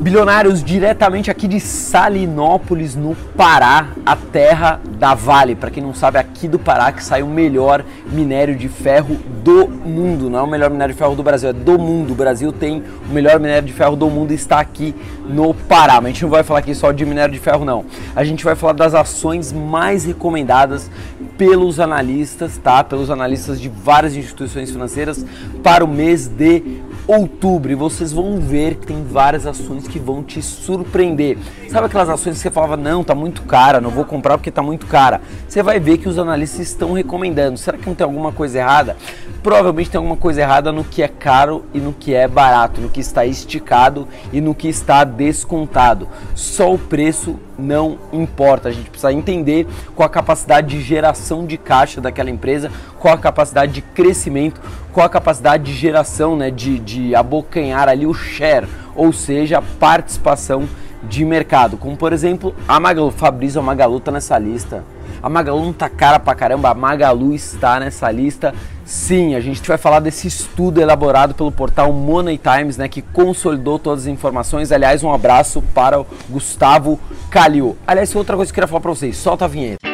Bilionários diretamente aqui de Salinópolis, no Pará, a terra da Vale. Para quem não sabe, aqui do Pará que sai o melhor minério de ferro do mundo. Não é o melhor minério de ferro do Brasil, é do mundo. O Brasil tem o melhor minério de ferro do mundo e está aqui no Pará. Mas a gente não vai falar aqui só de minério de ferro, não. A gente vai falar das ações mais recomendadas pelos analistas, tá? Pelos analistas de várias instituições financeiras para o mês de outubro. E vocês vão ver que tem várias ações que vão te surpreender. Sabe aquelas ações que você falava, não, tá muito cara, não vou comprar porque tá muito cara. Você vai ver que os analistas estão recomendando. Será que não tem alguma coisa errada? Provavelmente tem alguma coisa errada no que é caro e no que é barato, no que está esticado e no que está descontado. Só o preço não importa. A gente precisa entender qual a capacidade de geração de caixa daquela empresa, qual a capacidade de crescimento, qual a capacidade de geração, né, de, de abocanhar ali o share, ou seja, a participação de mercado. Como por exemplo, a Magalu, Fabrício, Magalu está nessa lista. A Magalu não tá cara pra caramba, a Magalu está nessa lista. Sim, a gente vai falar desse estudo elaborado pelo portal Money Times, né, que consolidou todas as informações. Aliás, um abraço para o Gustavo Calil. Aliás, outra coisa que eu queria falar para vocês, solta a vinheta.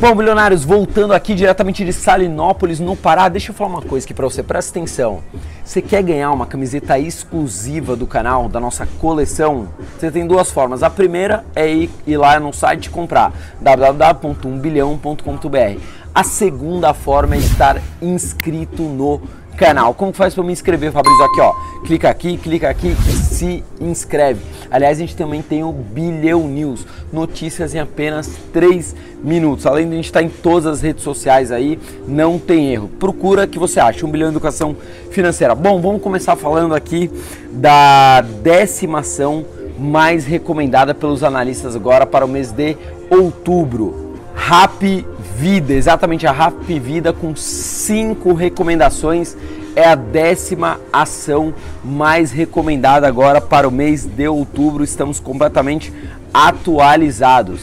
Bom, bilionários, voltando aqui diretamente de Salinópolis, no Pará, deixa eu falar uma coisa aqui para você, presta atenção. Você quer ganhar uma camiseta exclusiva do canal, da nossa coleção? Você tem duas formas. A primeira é ir, ir lá no site comprar www.umbilhão.com.br. A segunda forma é estar inscrito no canal. Como faz para me inscrever, Fabrício? Aqui, ó. Clica aqui, clica aqui e se inscreve. Aliás, a gente também tem o Bilhão News, notícias em apenas 3 minutos. Além de a gente estar em todas as redes sociais aí, não tem erro. Procura que você acha, um bilhão de educação financeira. Bom, vamos começar falando aqui da décima ação mais recomendada pelos analistas agora para o mês de outubro. Rap Vida, exatamente a Rap Vida com cinco recomendações é a décima ação mais recomendada agora para o mês de outubro. Estamos completamente atualizados.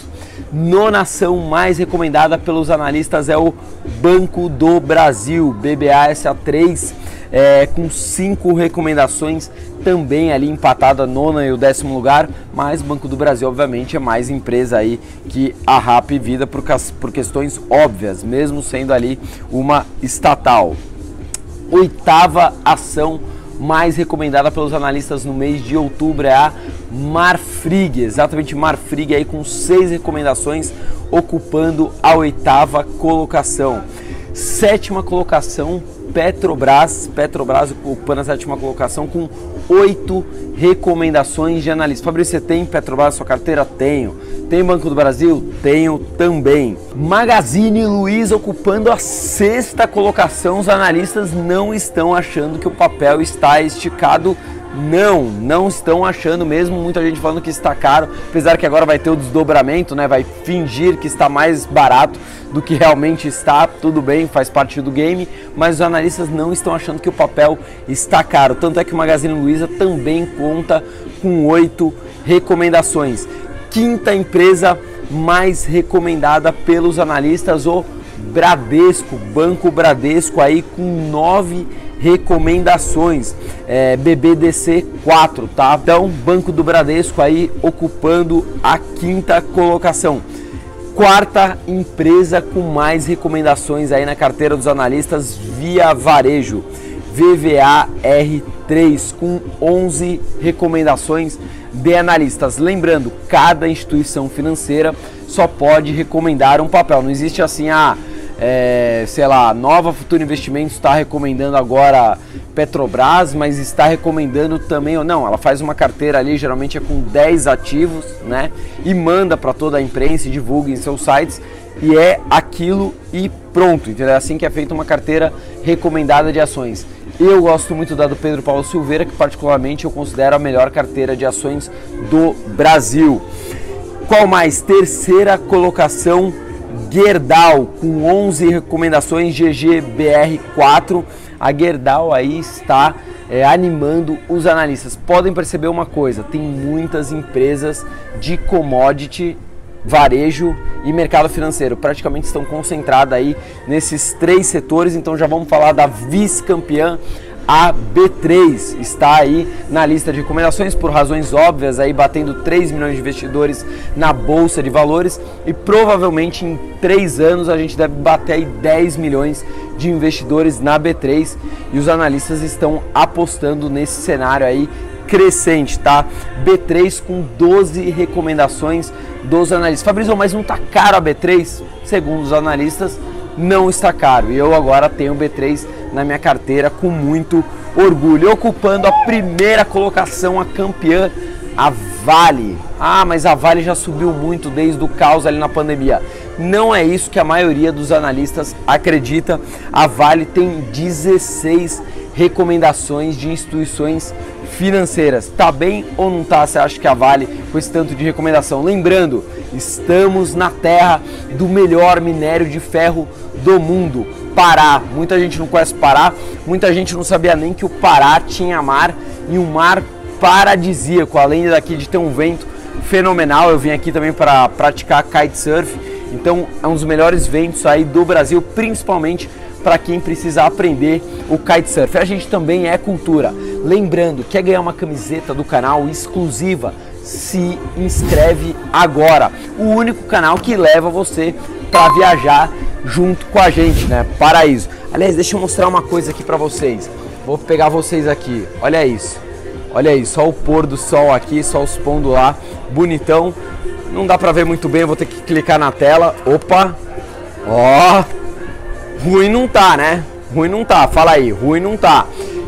Nona ação mais recomendada pelos analistas é o Banco do Brasil, BBASA3 é, com cinco recomendações, também ali empatada nona e o décimo lugar, mas Banco do Brasil, obviamente, é mais empresa aí que a RAP Vida por, por questões óbvias, mesmo sendo ali uma estatal. Oitava ação mais recomendada pelos analistas no mês de outubro é a Marfrig, exatamente Marfrig aí com seis recomendações, ocupando a oitava colocação. Sétima colocação, Petrobras, Petrobras ocupando a sétima colocação com oito recomendações de analistas. Fabrício, você tem Petrobras na sua carteira? Tenho. Tem Banco do Brasil? Tenho também. Magazine Luiza ocupando a sexta colocação. Os analistas não estão achando que o papel está esticado não, não estão achando mesmo, muita gente falando que está caro, apesar que agora vai ter o desdobramento, né? Vai fingir que está mais barato do que realmente está, tudo bem, faz parte do game, mas os analistas não estão achando que o papel está caro. Tanto é que o Magazine Luiza também conta com oito recomendações. Quinta empresa mais recomendada pelos analistas, o Bradesco, Banco Bradesco aí com nove é, BBDC 4, tá? Então, Banco do Bradesco aí ocupando a quinta colocação. Quarta empresa com mais recomendações aí na carteira dos analistas via varejo, VVA R3 com 11 recomendações de analistas. Lembrando, cada instituição financeira só pode recomendar um papel. Não existe assim, ah, é, sei lá, Nova Futuro Investimentos está recomendando agora Petrobras, mas está recomendando também, ou não, ela faz uma carteira ali, geralmente é com 10 ativos, né? E manda para toda a imprensa e divulga em seus sites e é aquilo e pronto, entendeu? É assim que é feita uma carteira recomendada de ações. Eu gosto muito da do Pedro Paulo Silveira, que particularmente eu considero a melhor carteira de ações do Brasil. Qual mais? Terceira colocação Gerdau com 11 recomendações GGBR4. A Gerdau aí está é, animando os analistas. Podem perceber uma coisa: tem muitas empresas de commodity, varejo e mercado financeiro. Praticamente estão concentradas aí nesses três setores. Então já vamos falar da vice-campeã, a B3 está aí na lista de recomendações por razões óbvias, aí batendo 3 milhões de investidores na bolsa de valores e provavelmente em 3 anos a gente deve bater aí 10 milhões de investidores na B3 e os analistas estão apostando nesse cenário aí crescente, tá? B3 com 12 recomendações dos analistas. Fabrício, mas não tá caro a B3? Segundo os analistas, não está caro. E eu agora tenho B3 na minha carteira com muito orgulho. Ocupando a primeira colocação, a campeã, a Vale. Ah, mas a Vale já subiu muito desde o caos ali na pandemia. Não é isso que a maioria dos analistas acredita. A Vale tem 16 recomendações de instituições financeiras. Tá bem ou não tá? Você acha que a Vale com esse tanto de recomendação? Lembrando, estamos na terra do melhor minério de ferro do mundo, Pará. Muita gente não conhece Pará, muita gente não sabia nem que o Pará tinha mar e um mar paradisíaco, além daqui de ter um vento fenomenal. Eu vim aqui também para praticar kitesurf, então é um dos melhores ventos aí do Brasil, principalmente para quem precisa aprender o kitesurf. A gente também é cultura. Lembrando, quer ganhar uma camiseta do canal exclusiva? Se inscreve agora. O único canal que leva você para viajar junto com a gente, né? Paraíso. Aliás, deixa eu mostrar uma coisa aqui para vocês. Vou pegar vocês aqui. Olha isso. Olha aí, só o pôr do sol aqui, só os pondo lá, bonitão. Não dá pra ver muito bem, vou ter que clicar na tela. Opa! Ó! Ruim não tá, né? Ruim não tá, fala aí, ruim não tá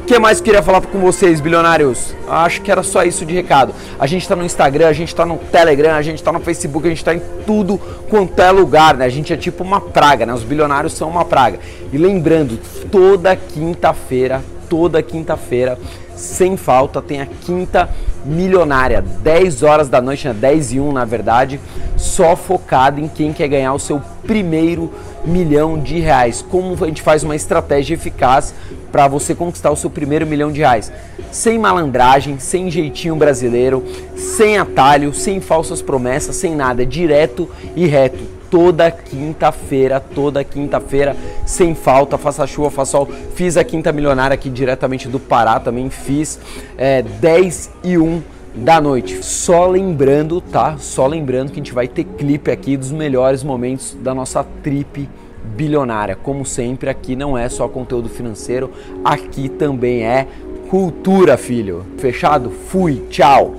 que mais queria falar com vocês, bilionários? Acho que era só isso de recado. A gente está no Instagram, a gente está no Telegram, a gente está no Facebook, a gente está em tudo quanto é lugar, né? A gente é tipo uma praga, né? Os bilionários são uma praga. E lembrando, toda quinta-feira, toda quinta-feira, sem falta, tem a quinta milionária, 10 horas da noite, né? 10 e 1 na verdade, só focado em quem quer ganhar o seu primeiro milhão de reais. Como a gente faz uma estratégia eficaz para você conquistar o seu primeiro milhão de reais? Sem malandragem, sem jeitinho brasileiro, sem atalho, sem falsas promessas, sem nada, direto e reto toda quinta-feira, toda quinta-feira, sem falta, faça chuva, faça sol. Fiz a quinta milionária aqui diretamente do Pará, também fiz é, 10 e 1 da noite. Só lembrando, tá? Só lembrando que a gente vai ter clipe aqui dos melhores momentos da nossa trip bilionária. Como sempre, aqui não é só conteúdo financeiro, aqui também é cultura, filho. Fechado? Fui, tchau.